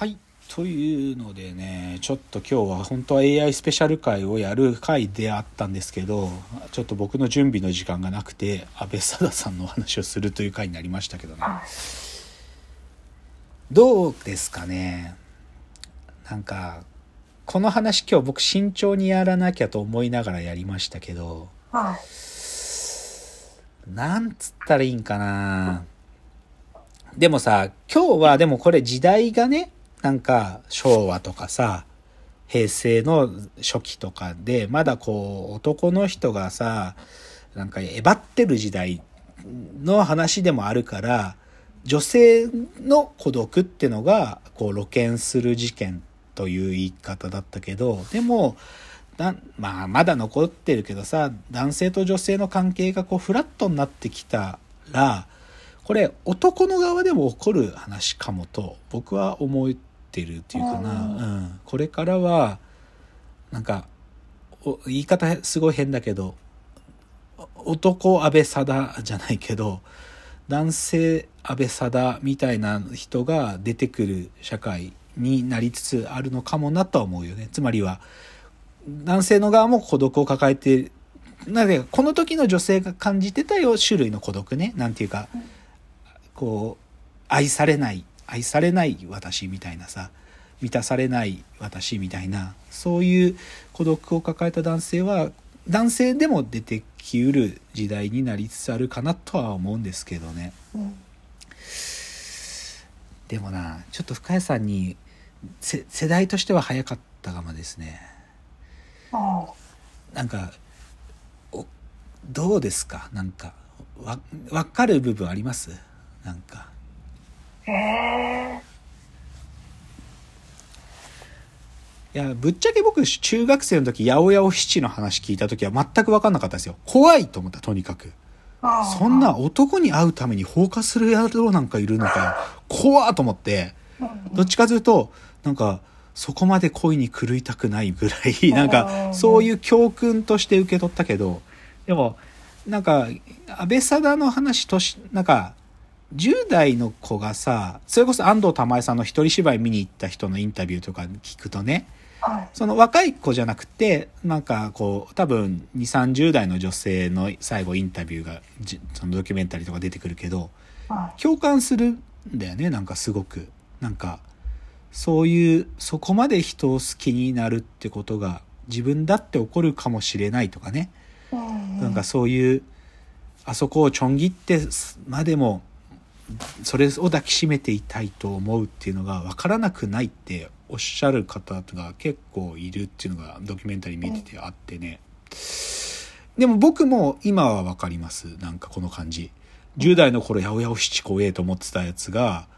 はい。というのでねちょっと今日は本当は AI スペシャル回をやる回であったんですけどちょっと僕の準備の時間がなくて安倍貞さんのお話をするという回になりましたけどね。どうですかね？なんかこの話今日僕慎重にやらなきゃと思いながらやりましたけどはい。なんつったらいいんかな？でもさ、今日はでもこれ時代がね、なんか昭和とかさ、平成の初期とかで、まだこう男の人がさ、なんかえばってる時代の話でもあるから、女性の孤独ってのがこう露見する事件という言い方だったけど、でも、だまあ、まだ残ってるけどさ、男性と女性の関係がこうフラットになってきたら、これ男の側でも起こる話かもと僕は思ってるっていうかな、うんうん、これからはなんかお言い方すごい変だけどお男安倍貞じゃないけど男性安倍貞みたいな人が出てくる社会になりつつあるのかもなとは思うよね。つまりは男性の側も孤独を抱えてなのでこの時の女性が感じてたよ種類の孤独ね。なんていうか、こう愛されない愛されない私みたいなさ満たされない私みたいなそういう孤独を抱えた男性は男性でも出てきうる時代になりつつあるかなとは思うんですけどねうん。でもなちょっと深谷さんにせ世代としては早かったかもですねあなんかおどうですか？なんかわ分かる部分あります？なんかあ。へえ。いやぶっちゃけ僕中学生の時八百屋七の話聞いた時は全く分かんなかったですよ。怖いと思ったとにかく。そんな男に会うために放火する野郎なんかいるのかよ怖っと思って。うん。どっちかというとなんかそこまで恋に狂いたくないぐらいなんかそういう教訓として受け取ったけどでもなんか安倍貞の話としなんか10代の子がさそれこそ安藤玉恵さんの一人芝居見に行った人のインタビューとか聞くとねはい。その若い子じゃなくてなんかこう多分2 3 0代の女性の最後インタビューがじそのドキュメンタリーとか出てくるけどは共感するんだよねなんかすごくなんかそういうそこまで人を好きになるってことが自分だって起こるかもしれないとかね。なんかそういうあそこをちょん切ってまでもそれを抱きしめていたいと思うっていうのが分からなくないっておっしゃる方が結構いるっていうのがドキュメンタリー見ててあってね。でも僕も今は分かります。なんかこの感じ。10代の頃八百屋を七怖えと思ってたやつが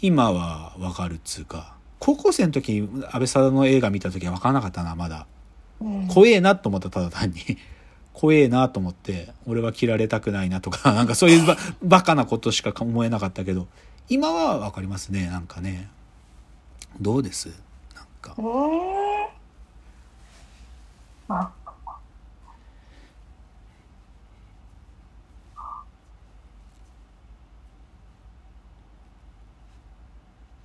今は分かるっつうか。高校生の時に安倍貞の映画見た時は分からなかったなまだ。うん。怖えなと思ったただ単に怖えなと思って俺は切られたくないなとか なんかそういうばバカなことしか思えなかったけど今は分かりますねなんかね。どうです？なんか。ええ。あ、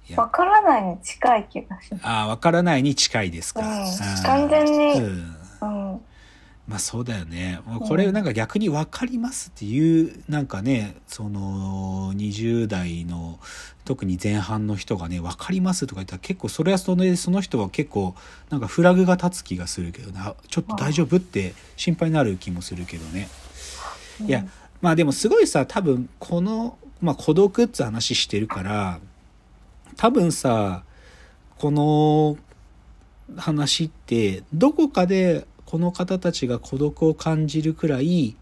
いや。わからないに近い気がします。ああ分からないに近いですか、うん。完全にうんうん。まあそうだよね。これなんか逆に分かりますっていう、なんかね、その20代の特に前半の人がね、分かりますとか言ったら結構それはそのその人は結構なんかフラグが立つ気がするけどね、あちょっと大丈夫って心配になる気もするけどね。いや、まあでもすごいさ、多分この、まあ孤独って話してるから、多分さ、この話ってどこかでこの方たちが孤独を感じるくらい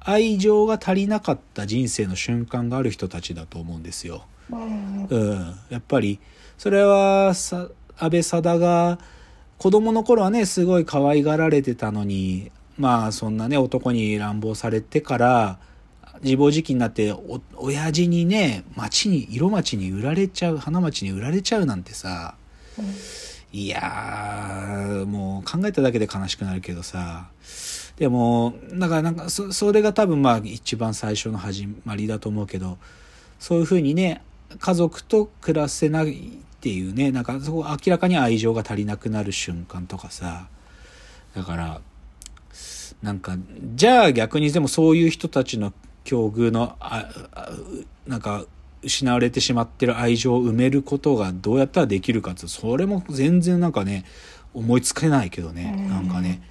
愛情が足りなかった人生の瞬間がある人たちだと思うんですよ。うん。うん、やっぱりそれはさ安倍貞が子供の頃はねすごい可愛がられてたのにまあそんなね男に乱暴されてから自暴自棄になってお親父にね町に色町に売られちゃう花町に売られちゃうなんてさいやもう考えただけで悲しくなるけどさ。でもだからなんかそそれが多分まあ一番最初の始まりだと思うけどそういうふうにね家族と暮らせないっていうねなんかそこ明らかに愛情が足りなくなる瞬間とかさ。だからなんかじゃあ逆にでもそういう人たちの境遇のああなんか失われてしまってる愛情を埋めることがどうやったらできるかってそれも全然なんかね思いつけないけどねうん。なんかね。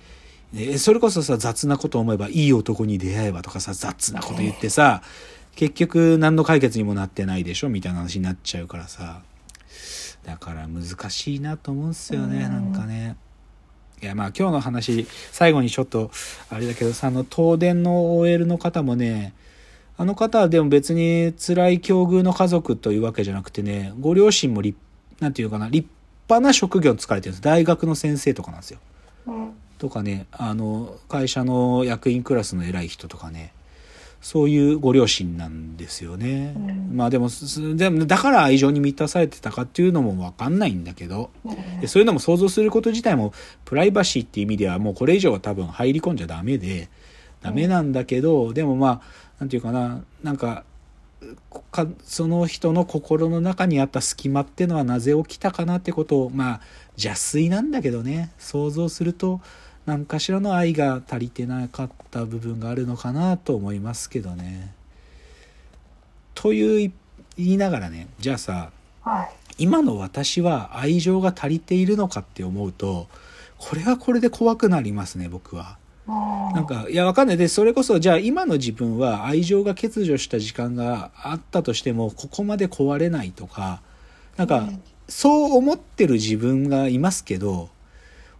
でそれこそさ雑なこと思えばいい男に出会えばとかさ雑なこと言ってさ結局何の解決にもなってないでしょみたいな話になっちゃうからさ。だから難しいなと思うんすよねうん。なんかね。いやまあ今日の話最後にちょっとあれだけどさあの東電の OL の方もねあの方はでも別に辛い境遇の家族というわけじゃなくてねご両親も立なんていうかな立派な職業に就かれてるんです。大学の先生とかなんですよ。うんとかねあの会社の役員クラスの偉い人とかねそういうご両親なんですよね、うん。まあでもすでもだから愛情に満たされてたかっていうのも分かんないんだけどうん。でそういうのも想像すること自体もプライバシーっていう意味ではもうこれ以上は多分入り込んじゃダメでダメなんだけど、でもまあなんていうかななんかかその人の心の中にあった隙間ってのはなぜ起きたかなってことをまあ邪推なんだけどね想像すると何かしらの愛が足りてなかった部分があるのかなと思いますけどね。という言いながらねじゃあさはい今の私は愛情が足りているのかって思うとこれはこれで怖くなりますね僕は。ななんかいやわかんない。でそれこそじゃあ今の自分は愛情が欠如した時間があったとしてもここまで壊れないとかなんかうん。そう思ってる自分がいますけど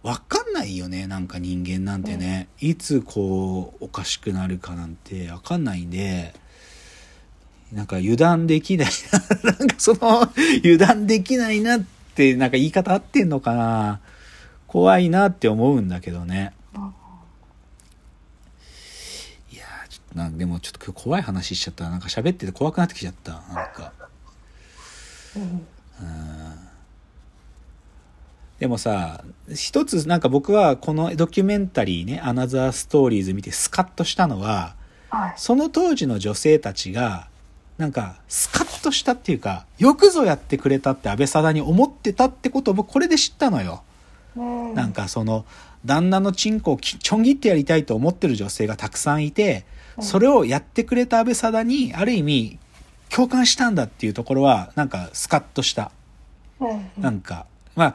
わかんないよねなんか人間なんてね、いつこうおかしくなるかなんてわかんないんでなんか油断できないな なんかその油断できないなってなんか言い方合ってんのかな。怖いなって思うんだけどねいやーちょっとなんでもちょっと今日怖い話しちゃった。なんか喋ってて怖くなってきちゃった。なんか。うん。でもさ一つなんか僕はこのドキュメンタリーね「アナザーストーリーズ」見てスカッとしたのははい。その当時の女性たちがなんかスカッとしたっていうかよくぞやってくれたって安倍貞に思ってたってことを僕これで知ったのよ。うんなんかその旦那のチンコをきちょん切ってやりたいと思ってる女性がたくさんいてそれをやってくれた安倍貞にある意味共感したんだっていうところはなんかスカッとした。うん。なんか、まあ、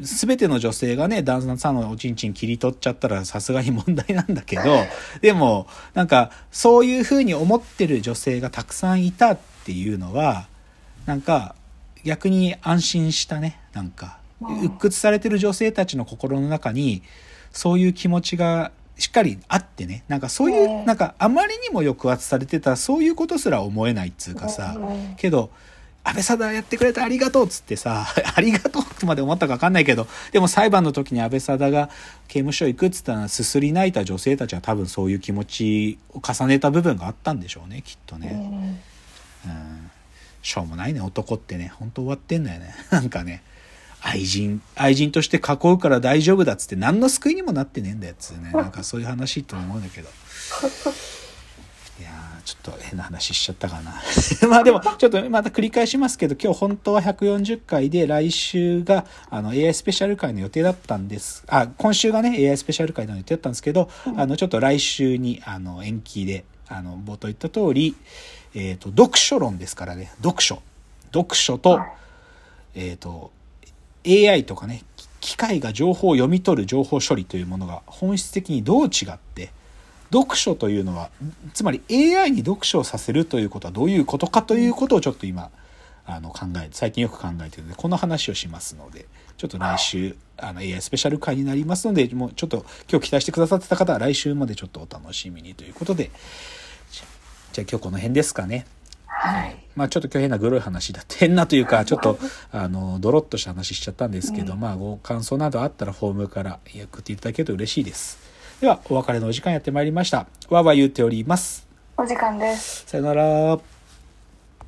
全ての女性がね、旦那さんのおちんちん切り取っちゃったらさすがに問題なんだけど、でも、なんか、そういうふうに思ってる女性がたくさんいたっていうのは、なんか、逆に安心したね、なんか、うん。鬱屈されてる女性たちの心の中に、そういう気持ちがしっかりあってね、なんかそういう、うんなんかあまりにも抑圧されてた、そういうことすら思えないっつうかさ、うんけど、安倍貞やってくれてありがとうっつってさ、ありがとうってまで思ったか分かんないけど、でも裁判の時に安倍貞が刑務所行くっつったら、すすり泣いた女性たちは多分そういう気持ちを重ねた部分があったんでしょうね、きっとうね。んうん。しょうもないね、男ってね。本当終わってんだよね。なんかね、愛人、愛人として囲うから大丈夫だっつって何の救いにもなってねえんだよっつうね。なんかそういう話と思うんだけど。いやーちょっと変な話しちゃったかな。まあでも、ちょっとまた繰り返しますけど、今日本当は140回で、来週があの AI スペシャル回の予定だったんです。あ、今週がね、AI スペシャル回の予定だったんですけど、あの、ちょっと来週にあの延期で、あの、冒頭言った通り、えっ、と、読書論ですからね、読書。読書と、はいえっ、と、AI とかね、機械が情報を読み取る情報処理というものが本質的にどう違って、読書というのは、つまり AI に読書をさせるということはどういうことかということをちょっと今、あの考え、最近よく考えてるので、この話をしますので、ちょっと来週、あの AI スペシャル回になりますので、もうちょっと今日期待してくださってた方は来週までちょっとお楽しみにということで、じゃじゃあ今日この辺ですかね。はい。まあちょっと今日変なグロい話だって 変なというか ちょっとあのドロッとした話しちゃったんですけど、まあご感想などあったらフォームから送っていただけると嬉しいです。ではお別れのお時間やってまいりました。わーわー言っております。お時間です。さよなら